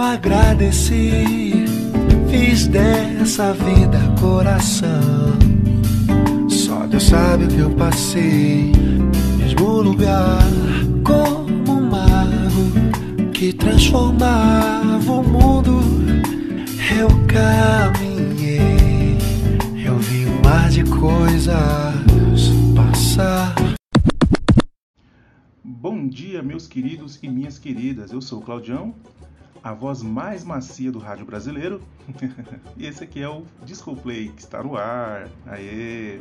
eu agradeci. Fiz dessa vida coração. Só Deus sabe o que eu passei. Mesmo lugar como um mago que transformava o mundo. Eu caminhei, eu vi um mar de coisas passar. Bom dia, meus queridos e minhas queridas. Eu sou o Claudião, a voz mais macia do rádio brasileiro. e esse aqui é o Disco Play que está no ar. Aê!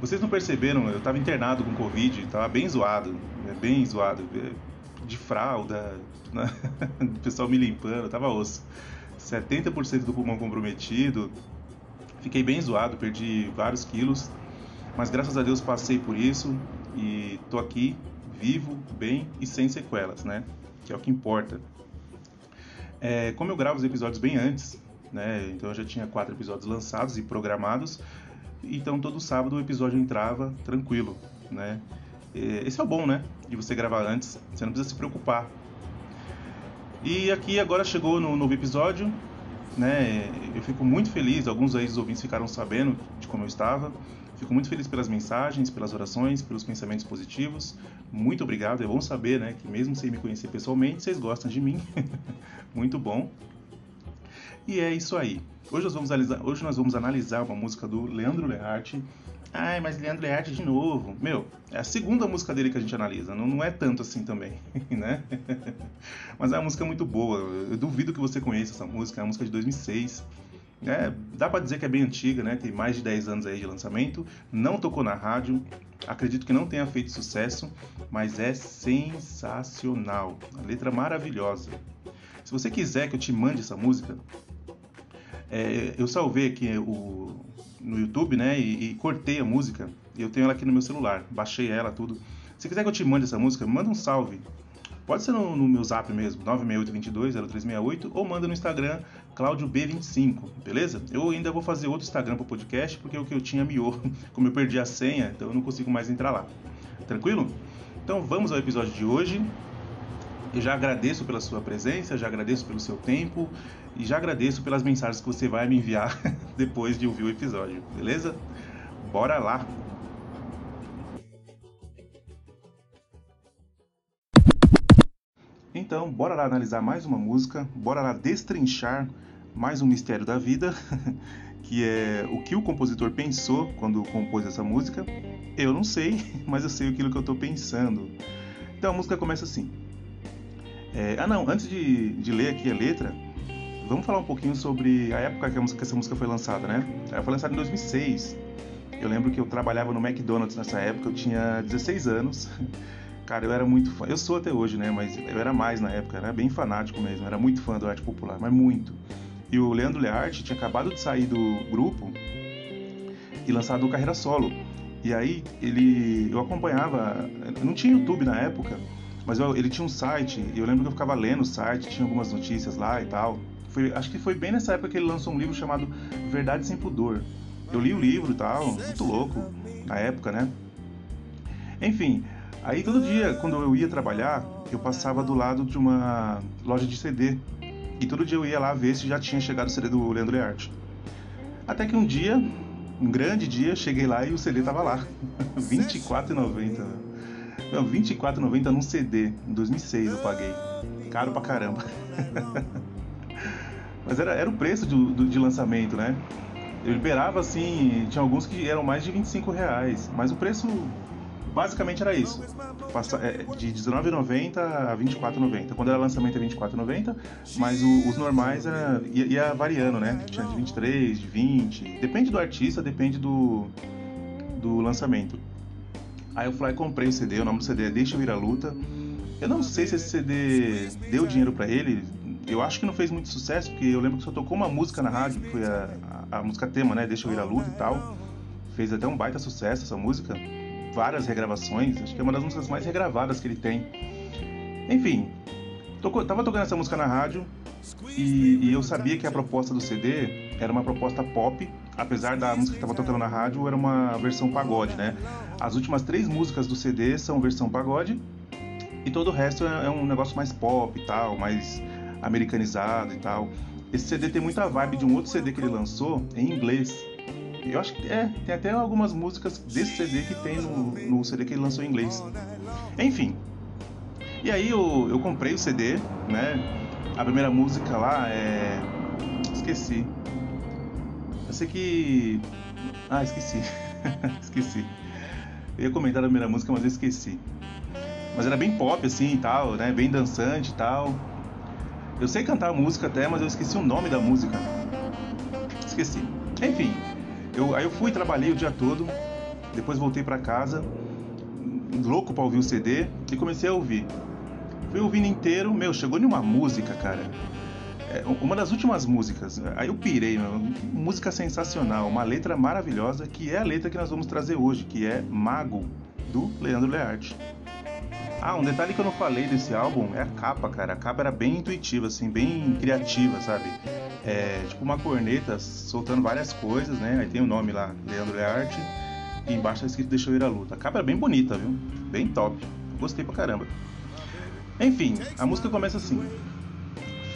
Vocês não perceberam? Eu estava internado com Covid, estava bem zoado, né? bem zoado, é, de fralda, né? o pessoal me limpando, tava osso. 70% do pulmão comprometido, fiquei bem zoado, perdi vários quilos, mas graças a Deus passei por isso e tô aqui vivo, bem e sem sequelas, né? Que é o que importa. É, como eu gravo os episódios bem antes, né? Então eu já tinha quatro episódios lançados e programados, então todo sábado o episódio entrava tranquilo, né? Esse é o bom, né? De você gravar antes, você não precisa se preocupar. E aqui agora chegou no novo episódio, né? Eu fico muito feliz, alguns aí dos ouvintes ficaram sabendo de como eu estava. Fico muito feliz pelas mensagens, pelas orações, pelos pensamentos positivos. Muito obrigado. É bom saber, né, que mesmo sem me conhecer pessoalmente, vocês gostam de mim. muito bom. E é isso aí. Hoje nós vamos analisar, hoje nós vamos analisar uma música do Leandro Learte. Ai, mas Leandro Learte de novo. Meu, é a segunda música dele que a gente analisa. Não, não é tanto assim também, né? mas é uma música muito boa. Eu duvido que você conheça essa música. É uma música de 2006. É, dá para dizer que é bem antiga, né? Tem mais de 10 anos aí de lançamento. Não tocou na rádio. Acredito que não tenha feito sucesso, mas é sensacional. A letra maravilhosa. Se você quiser que eu te mande essa música, é, eu salvei aqui o, no YouTube, né? E, e, cortei a música. Eu tenho ela aqui no meu celular. Baixei ela, tudo. Se quiser que eu te mande essa música, manda um salve. Pode ser no, no meu zap mesmo, 968220368, ou manda no Instagram, ClaudioB25, beleza? Eu ainda vou fazer outro Instagram para o podcast, porque o que eu tinha miou. Como eu perdi a senha, então eu não consigo mais entrar lá. Tranquilo? Então vamos ao episódio de hoje. Eu já agradeço pela sua presença, já agradeço pelo seu tempo e já agradeço pelas mensagens que você vai me enviar depois de ouvir o episódio, beleza? Bora lá! Então, bora lá analisar mais uma música, bora lá destrinchar mais um mistério da vida, que é o que o compositor pensou quando compôs essa música. Eu não sei, mas eu sei aquilo que eu estou pensando. Então a música começa assim. É, ah não, antes de, de ler aqui a letra, vamos falar um pouquinho sobre a época que, a música, que essa música foi lançada, né? Ela foi lançada em 2006. Eu lembro que eu trabalhava no McDonald's nessa época, eu tinha 16 anos. Cara, eu era muito fã. Eu sou até hoje, né? Mas eu era mais na época, era bem fanático mesmo. Era muito fã do arte popular, mas muito. E o Leandro Learte tinha acabado de sair do grupo e lançado carreira solo. E aí ele, eu acompanhava, não tinha YouTube na época, mas eu, ele tinha um site. E eu lembro que eu ficava lendo o site, tinha algumas notícias lá e tal. Foi, acho que foi bem nessa época que ele lançou um livro chamado Verdade sem Pudor. Eu li o livro e tal, muito louco na época, né? Enfim, Aí todo dia, quando eu ia trabalhar, eu passava do lado de uma loja de CD. E todo dia eu ia lá ver se já tinha chegado o CD do Leandro Learte. Até que um dia, um grande dia, cheguei lá e o CD tava lá. R$24,90. Não, R$24,90 num CD. Em 2006 eu paguei. Caro pra caramba. Mas era, era o preço de, lançamento, né? Eu liberava assim, tinha alguns que eram mais de 25 reais. Mas o preço basicamente era isso. É, de R$19,90 a R$24,90. Quando era lançamento é R$24,90, mas os normais era, ia, ia, variando, né? Tinha de 23, de 20. Depende do artista, depende do, do lançamento. Aí eu fui lá e comprei o CD, o nome do CD é Deixa Eu Ir à Luta. Eu não sei se esse CD deu dinheiro para ele. Eu acho que não fez muito sucesso, porque eu lembro que só tocou uma música na rádio, que foi a, a, a música tema, né? Deixa Eu Ir à Luta e tal. Fez até um baita sucesso essa música várias regravações, acho que é uma das músicas mais regravadas que ele tem. Enfim, tocou, tava tocando essa música na rádio e, e, eu sabia que a proposta do CD era uma proposta pop, apesar da música que tava tocando na rádio era uma versão pagode, né? As últimas três músicas do CD são versão pagode e todo o resto é, é um negócio mais pop e tal, mais americanizado e tal. Esse CD tem muita vibe de um outro CD que ele lançou em inglês. Eu acho que é, tem até algumas músicas desse CD que tem no, no CD que ele lançou em inglês. Enfim. E aí eu, eu comprei o CD, né? A primeira música lá é. Esqueci. Eu sei que. Ah, esqueci. esqueci. Eu ia comentar a primeira música, mas eu esqueci. Mas era bem pop assim e tal, né? Bem dançante e tal. Eu sei cantar a música até, mas eu esqueci o nome da música. Esqueci. Enfim, eu, aí eu fui, trabalhei o dia todo, depois voltei para casa, louco pra ouvir o CD, e comecei a ouvir. Fui ouvindo inteiro, meu, chegou em uma música, cara. É, uma das últimas músicas, aí eu pirei, meu, música sensacional, uma letra maravilhosa, que é a letra que nós vamos trazer hoje, que é Mago, do Leandro Learte. Ah, um detalhe que eu não falei desse álbum é a capa, cara. A capa era bem intuitiva, assim, bem criativa, sabe? É tipo uma corneta soltando várias coisas, né? Aí tem o nome lá, Leandro Learte, e embaixo tá escrito Deixa eu ir à luta. A capa era bem bonita, viu? Bem top. Gostei pra caramba. Enfim, a música começa assim: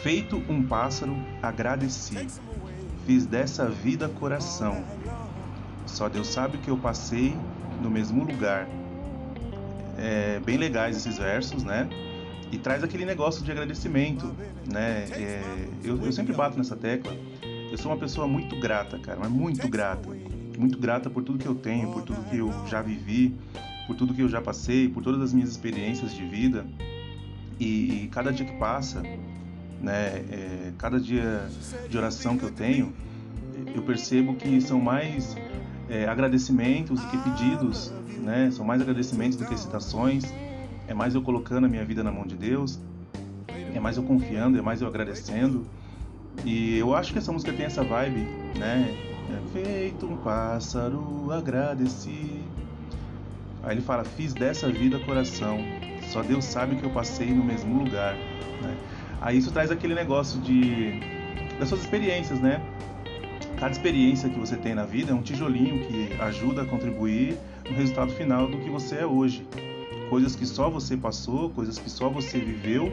Feito um pássaro, agradeci. Fiz dessa vida coração. Só Deus sabe o que eu passei no mesmo lugar é, bem legais esses versos, né? E traz aquele negócio de agradecimento, né? É, eu, eu sempre bato nessa tecla. Eu sou uma pessoa muito grata, cara, mas muito grata. Muito grata por tudo que eu tenho, por tudo que eu já vivi, por tudo que eu já passei, por todas as minhas experiências de vida. E, e cada dia que passa, né, é, cada dia de oração que eu tenho, eu percebo que são mais é, agradecimentos do que pedidos né? São mais agradecimentos do que citações. É mais eu colocando a minha vida na mão de Deus. É mais eu confiando, é mais eu agradecendo. E eu acho que essa música tem essa vibe, né? É feito um pássaro, agradeci. Aí ele fala: Fiz dessa vida coração. Só Deus sabe que eu passei no mesmo lugar. Né? Aí isso traz aquele negócio de das suas experiências, né? Cada experiência que você tem na vida é um tijolinho que ajuda a contribuir no resultado final do que você é hoje. Coisas que só você passou, coisas que só você viveu,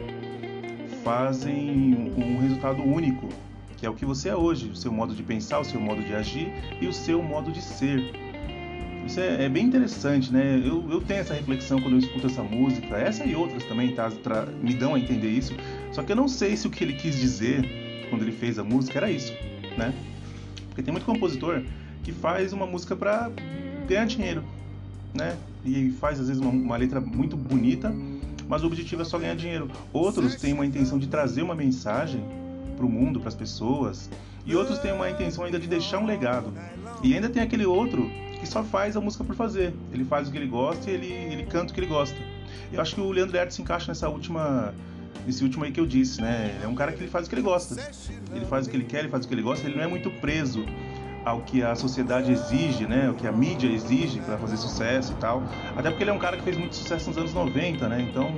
fazem um resultado único, que é o que você é hoje, o seu modo de pensar, o seu modo de agir e o seu modo de ser. Isso é, é bem interessante, né? Eu, eu, tenho essa reflexão quando eu escuto essa música, essa e outras também tá, tra, me dão a entender isso. Só que eu não sei se o que ele quis dizer quando ele fez a música era isso, né? Porque tem muito compositor que faz uma música para ganhar dinheiro, né? E faz às vezes uma, uma letra muito bonita, mas o objetivo é só ganhar dinheiro. Outros têm uma intenção de trazer uma mensagem para o mundo, para as pessoas, e outros têm uma intenção ainda de deixar um legado. E ainda tem aquele outro que só faz a música por fazer. Ele faz o que ele gosta e ele, ele canta o que ele gosta. Eu acho que o Leandro Learte se encaixa nessa última esse último aí que eu disse, né? É um cara que ele faz o que ele gosta. Ele faz o que ele quer, ele faz o que ele gosta, ele não é muito preso ao que a sociedade exige, né? O que a mídia exige para fazer sucesso e tal. Até porque ele é um cara que fez muito sucesso nos anos 90, né? Então,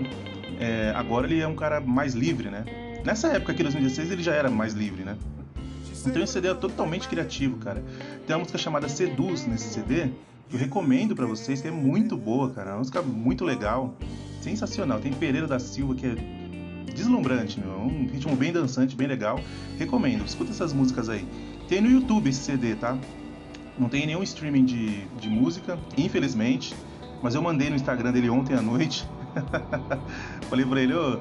é, agora ele é um cara mais livre, né? Nessa época aqui, 2016, ele já era mais livre, né? Então esse CD é totalmente criativo, cara. Tem uma música chamada Seduz nesse CD, que eu recomendo para vocês, que é muito boa, cara. É uma música muito legal, sensacional. Tem Pereira da Silva, que é deslumbrante, meu. É um ritmo bem dançante, bem legal. Recomendo, escuta essas músicas aí. Tem no YouTube esse CD, tá? Não tem nenhum streaming de, de música, infelizmente. Mas eu mandei no Instagram dele ontem à noite. Falei pra ele, ô.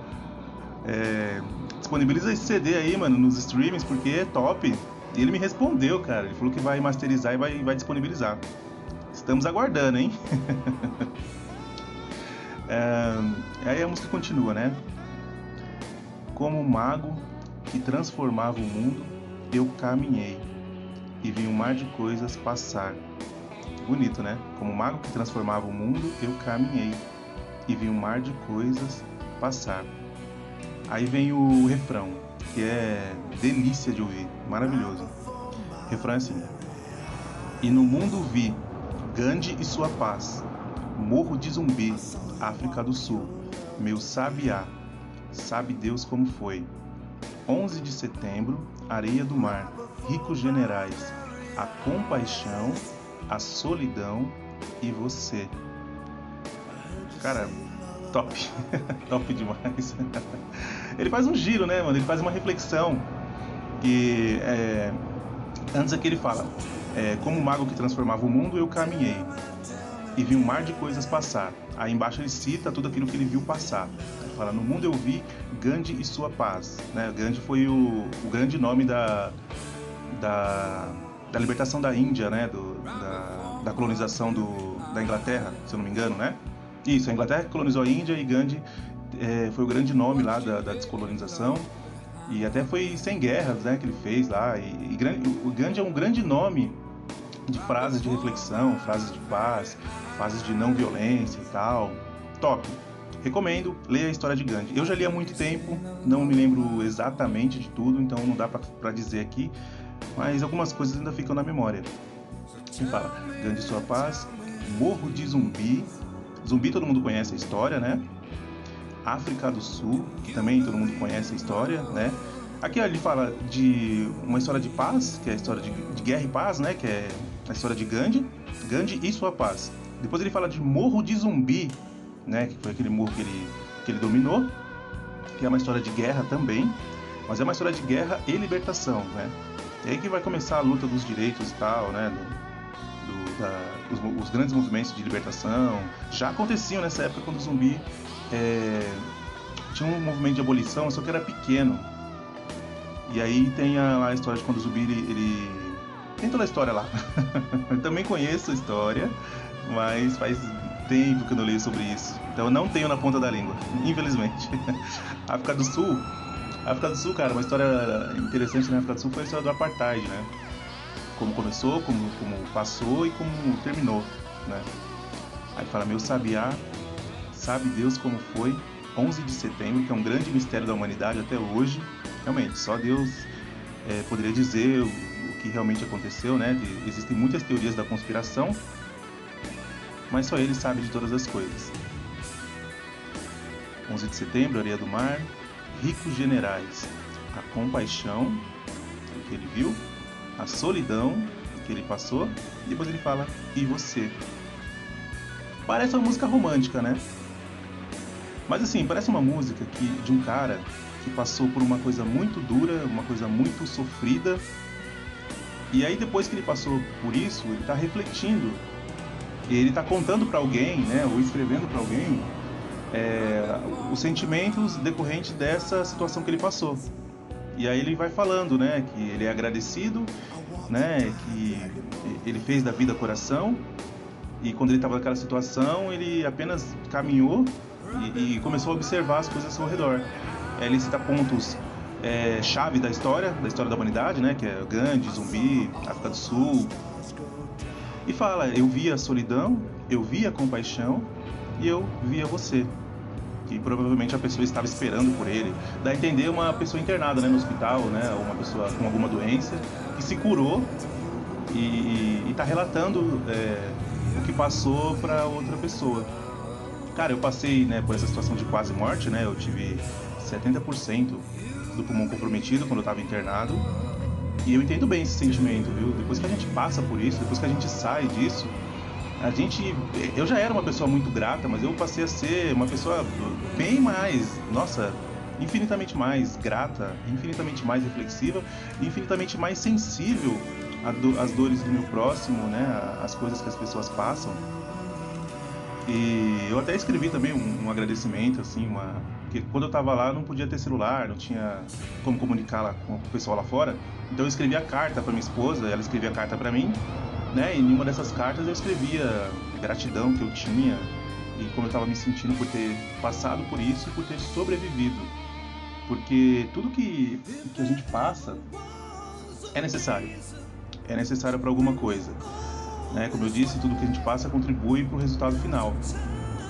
É, disponibiliza esse CD aí, mano, nos streamings, porque é top. E ele me respondeu, cara. Ele falou que vai masterizar e vai, vai disponibilizar. Estamos aguardando, hein? é, aí a música continua, né? Como um mago que transformava o mundo, eu caminhei e vi um mar de coisas passar. Bonito, né? Como mago que transformava o mundo, eu caminhei e vi um mar de coisas passar. Aí vem o refrão, que é delícia de ouvir, maravilhoso. O refrão é assim: E no mundo vi Gandhi e sua paz, Morro de Zumbi, África do Sul, meu sabiá, sabe Deus como foi. 11 de setembro, areia do mar, ricos generais, a compaixão, a solidão e você. Cara, top, top demais. ele faz um giro, né, mano? Ele faz uma reflexão que é, antes aqui ele fala, é, como mago que transformava o mundo, eu caminhei e vi um mar de coisas passar. Aí embaixo ele cita tudo aquilo que ele viu passar. Fala, no mundo eu vi Gandhi e sua paz. Né? Gandhi foi o, o grande nome da, da, da libertação da Índia, né? Do, da, da colonização do, da Inglaterra, se eu não me engano, né? Isso, a Inglaterra colonizou a Índia e Gandhi é, foi o grande nome lá da, da, descolonização. E até foi sem guerras né, que ele fez lá. E, e o Gandhi é um grande nome de frases de reflexão, frases de paz, frases de não violência e tal. Top! Recomendo, leia a história de Gandhi. Eu já li há muito tempo, não me lembro exatamente de tudo, então não dá para dizer aqui, mas algumas coisas ainda ficam na memória. Quem fala? Gandhi Sua Paz, Morro de Zumbi. Zumbi todo mundo conhece a história, né? África do Sul, que também todo mundo conhece a história, né? Aqui ele fala de uma história de paz, que é a história de, de guerra e paz, né? Que é a história de Gandhi, Gandhi e sua paz. Depois ele fala de Morro de Zumbi, né? Que foi aquele morro que ele, que ele dominou, que é uma história de guerra também, mas é uma história de guerra e libertação, né? E aí que vai começar a luta dos direitos e tal, né? Do, do, da, os, os, grandes movimentos de libertação já aconteciam nessa época quando o zumbi é, tinha um movimento de abolição, só que era pequeno. E aí tem a, a história de quando o zumbi ele, ele tem toda a história lá. eu também conheço a história, mas faz tempo que eu não leio sobre isso. Então eu não tenho na ponta da língua, infelizmente. África do Sul. África do Sul, cara, uma história interessante na África do Sul foi a história do apartheid, né? Como começou, como, como passou e como terminou, né? Aí fala, meu sabiá, sabe Deus como foi 11 de setembro, que é um grande mistério da humanidade até hoje. Realmente, só Deus é, poderia dizer que realmente aconteceu, né? De, existem muitas teorias da conspiração, mas só ele sabe de todas as coisas. 11 de setembro, areia do mar, ricos generais, a compaixão, o que ele viu, a solidão que ele passou, e depois ele fala, e você? Parece uma música romântica, né? Mas assim, parece uma música que, de um cara que passou por uma coisa muito dura, uma coisa muito sofrida, e aí depois que ele passou por isso, ele está refletindo, ele está contando para alguém, né, ou escrevendo para alguém, é, os sentimentos decorrentes dessa situação que ele passou. E aí ele vai falando, né, que ele é agradecido, né, que ele fez da vida coração e quando ele estava naquela situação ele apenas caminhou e, e, começou a observar as coisas ao seu redor. Ele cita pontos é, chave da história, da história da humanidade, né? Que é Gandhi, Zumbi, África do Sul. E fala, eu vi a solidão, eu vi a compaixão e eu via você. Que provavelmente a pessoa estava esperando por ele. Dá a entender uma pessoa internada né, no hospital, né? Uma pessoa com alguma doença, que se curou e está relatando é, o que passou para outra pessoa. Cara, eu passei né, por essa situação de quase morte, né? Eu tive 70% do pulmão comprometido quando eu estava internado. E eu entendo bem esse sentimento, viu? Depois que a gente passa por isso, depois que a gente sai disso, a gente. Eu já era uma pessoa muito grata, mas eu passei a ser uma pessoa bem mais. Nossa, infinitamente mais grata, infinitamente mais reflexiva, infinitamente mais sensível às dores do meu próximo, né? Às coisas que as pessoas passam. E eu até escrevi também um, um agradecimento, assim, uma, porque quando eu estava lá não podia ter celular, não tinha como comunicar lá com o pessoal lá fora. Então eu escrevia carta para minha esposa, ela escrevia carta para mim, né? E em uma dessas cartas eu escrevia a gratidão que eu tinha e como eu estava me sentindo por ter passado por isso e por ter sobrevivido. Porque tudo que, que a gente passa é necessário. É necessário para alguma coisa. Né? Como eu disse, tudo que a gente passa contribui para o resultado final.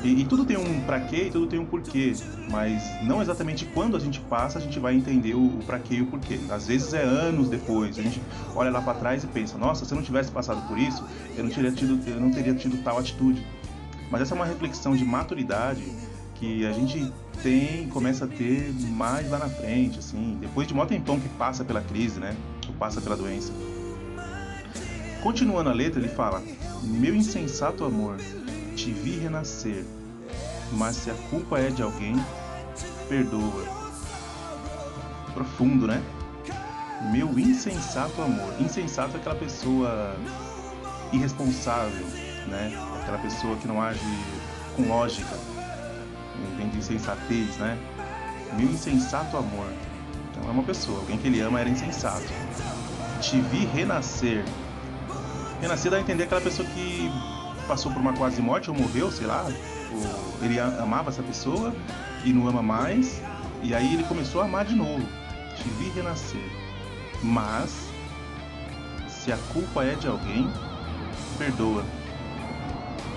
E, e, tudo tem um pra quê e tudo tem um porquê, mas não exatamente quando a gente passa a gente vai entender o, o pra quê e o porquê. Às vezes é anos depois, a gente olha lá para trás e pensa: nossa, se eu não tivesse passado por isso, eu não, teria tido, eu não teria tido tal atitude. Mas essa é uma reflexão de maturidade que a gente tem, começa a ter mais lá na frente, assim, depois de um tempão que passa pela crise, né? Ou passa pela doença. Continuando a letra, ele fala: Meu insensato amor, te vi renascer. mas se a culpa é de alguém, perdoa. Profundo, né? Meu insensato amor. Insensato é aquela pessoa irresponsável, né? Aquela pessoa que não age com lógica, vem de insensatez, né? Meu insensato amor. Então é uma pessoa, alguém que ele ama era insensato. Te vi renascer. Renascer dá a entender aquela pessoa que passou por uma quase morte ou morreu, sei lá. Ou ele amava essa pessoa e não ama mais. E aí ele começou a amar de novo. Te vi renascer. Mas, se a culpa é de alguém, perdoa.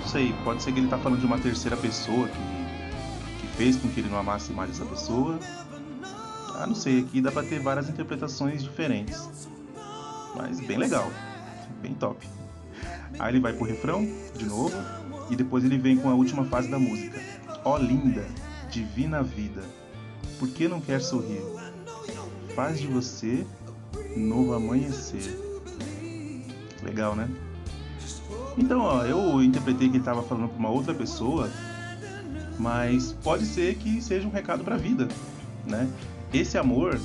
Não sei, pode ser que ele tá falando de uma terceira pessoa que, que fez com que ele não amasse mais essa pessoa. Ah, não sei, aqui dá pra ter várias interpretações diferentes. Mas bem legal, bem top. Aí ele vai pro refrão, de novo, e depois ele vem com a última fase da música. Ó oh, linda, divina vida, por que não quer sorrir? Faz de você novo amanhecer. Legal, né? Então, ó, eu interpretei que ele estava falando para uma outra pessoa, mas pode ser que seja um recado para a vida, né? Esse amor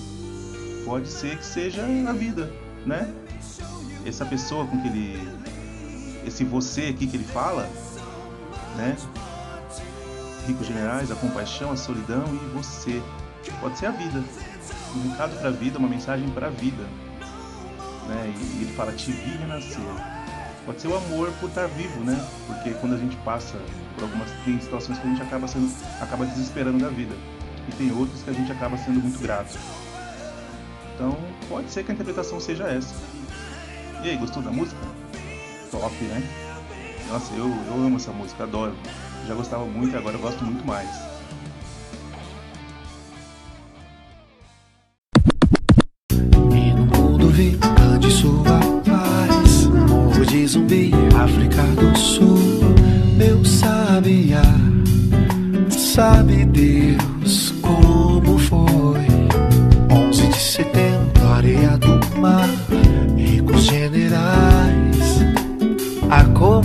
pode ser que seja a vida, né? Essa pessoa com que ele esse você aqui que ele fala, né? Ricos generais, a compaixão, a solidão e você. Pode ser a vida. Um recado para a vida, uma mensagem para a vida. Né? E ele fala: Te vi renascer pode ser o amor por estar vivo, né? Porque quando a gente passa por algumas tem situações que a gente acaba sendo acaba desesperando da vida e tem outros que a gente acaba sendo muito grato. Então, pode ser que a interpretação seja essa. E aí, gostou da música? Top, né? Nossa, eu, eu amo essa música, adoro. Já gostava muito e agora eu gosto muito mais.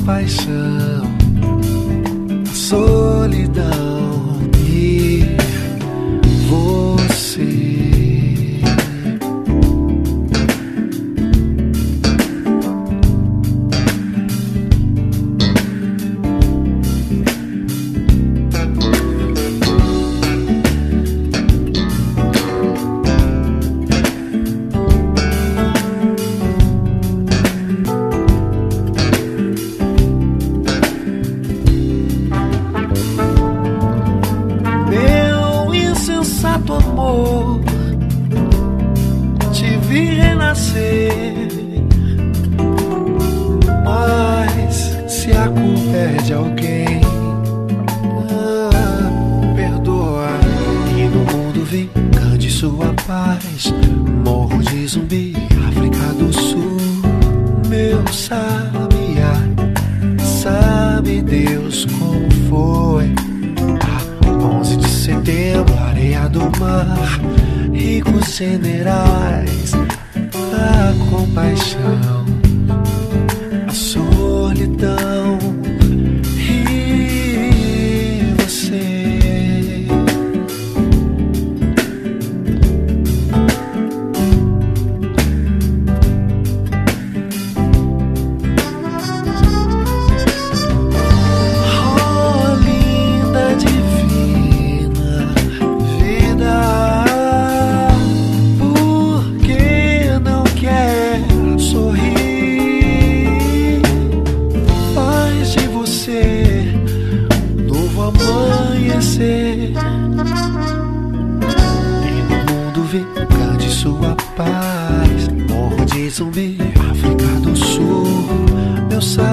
A compaixão, a solidão coração de África do Sul, meu sangue.